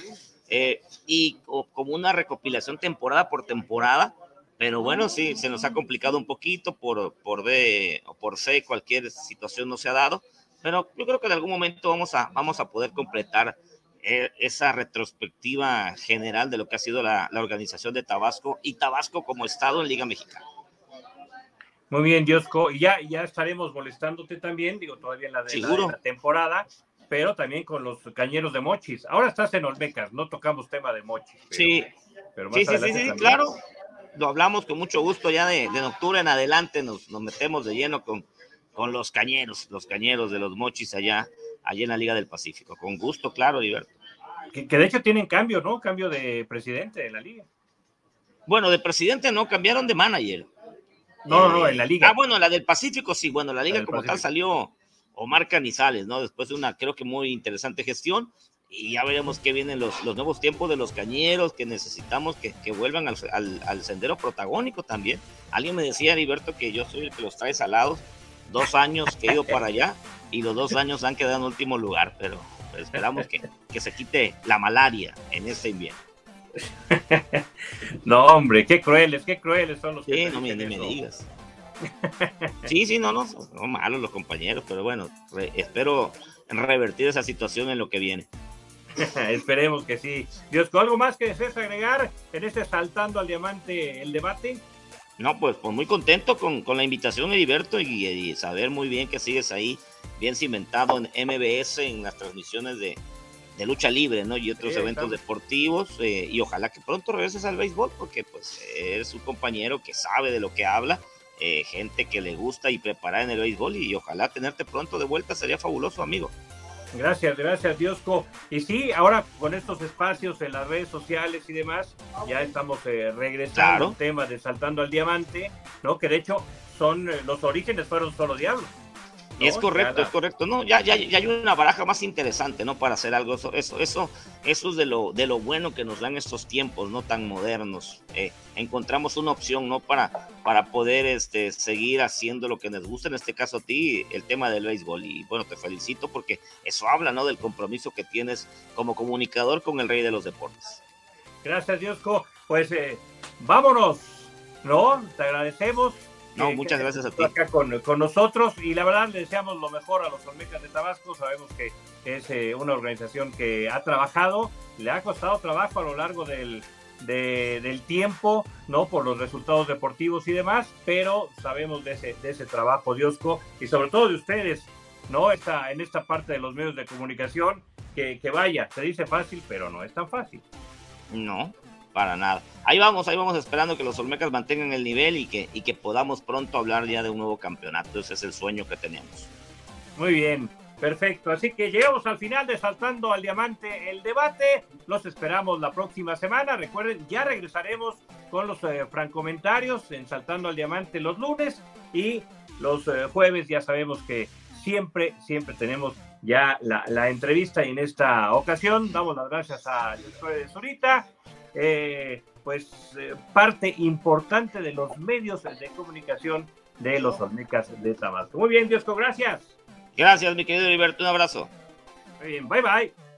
y como una recopilación temporada por temporada, pero bueno, sí, se nos ha complicado un poquito por, por B o por C, cualquier situación no se ha dado, pero yo creo que en algún momento vamos a, vamos a poder completar eh, esa retrospectiva general de lo que ha sido la, la, organización de Tabasco y Tabasco como Estado en Liga Mexicana. Muy bien, Diosco, y ya, ya estaremos molestándote también, digo, todavía en la, de la, la temporada, pero también con los cañeros de Mochis. Ahora estás en Olmecas, no tocamos tema de Mochis. Pero, sí, pero sí, sí, sí, sí, claro lo hablamos con mucho gusto ya de, de octubre en adelante, nos, nos, metemos de lleno con, con los cañeros, los cañeros de los mochis allá, allá en la Liga del Pacífico. Con gusto, claro, Diverto. Que, que de hecho tienen cambio, ¿no? Cambio de presidente en la liga. Bueno, de presidente no, cambiaron de manager. No, no, no, en la liga. Ah, bueno, la del Pacífico sí, bueno, la liga como Pacífico. tal salió Omar Canizales, ¿no? Después de una, creo que muy interesante gestión, y ya veremos qué vienen los, los nuevos tiempos de los cañeros que necesitamos que, que vuelvan al, al, al, sendero protagónico también. Alguien me decía, Heriberto, que yo soy el que los trae salados. Dos años que he ido para allá y los dos años han quedado en último lugar, pero, esperamos que, que, se quite la malaria en este invierno. No, hombre, qué crueles, qué crueles son los sí, que no me, ni me digas. Sí, sí, no, no, no malos los compañeros, pero bueno, re, espero revertir esa situación en lo que viene. Esperemos que sí. Dios, ¿algo más que desees agregar en este Saltando al Diamante el debate? No, pues, pues muy contento con, con la invitación, Heriberto, y, y, saber muy bien que sigues ahí, bien cimentado en MBS, en las transmisiones de, de lucha libre, ¿no? Y otros sí, eventos deportivos, eh, y ojalá que pronto regreses al béisbol, porque pues eres un compañero que sabe de lo que habla, eh, gente que le gusta y prepara en el béisbol, y, y ojalá tenerte pronto de vuelta, sería fabuloso, amigo. Gracias, gracias, Diosco. Y sí, ahora con estos espacios en las redes sociales y demás, ya estamos eh, regresando claro. al tema de Saltando al Diamante, ¿no? Que de hecho son, eh, los orígenes fueron solo Diablos. ¿No? Es correcto, es correcto. No, ya, ya, ya, hay una baraja más interesante, ¿no? Para hacer algo. Eso, eso, eso, eso es de lo, de lo bueno que nos dan estos tiempos, no tan modernos. Eh, encontramos una opción, ¿no? Para, para poder este, seguir haciendo lo que nos gusta, en este caso a ti, el tema del béisbol. Y bueno, te felicito porque eso habla, ¿no? Del compromiso que tienes como comunicador con el rey de los deportes. Gracias, Diosco. Pues eh, vámonos, ¿no? Te agradecemos no, que, muchas gracias a ti. Acá con, con, nosotros y la verdad le deseamos lo mejor a los Olmecas de Tabasco. Sabemos que es eh, una organización que ha trabajado, le ha costado trabajo a lo largo del, de, del tiempo, ¿no? Por los resultados deportivos y demás, pero sabemos de ese, de ese trabajo, Diosco, y sobre todo de ustedes, ¿no? Esta, en esta parte de los medios de comunicación, que, que vaya, se dice fácil, pero no es tan fácil. No, para nada. Ahí vamos, ahí vamos esperando que los Olmecas mantengan el nivel y que, y que podamos pronto hablar ya de un nuevo campeonato. Ese es el sueño que tenemos. Muy bien, perfecto. Así que llegamos al final de Saltando al Diamante el debate. Los esperamos la próxima semana. Recuerden, ya regresaremos con los eh, francomentarios en Saltando al Diamante los lunes y los eh, jueves ya sabemos que siempre, siempre tenemos ya la, entrevista y en esta ocasión damos las gracias a Josué Zurita eh, pues eh, parte importante de los medios de comunicación de los Olmecas de Tabasco. Muy bien, Diosco, gracias. Gracias, mi querido Heriberto, un abrazo. Muy bien, bye bye.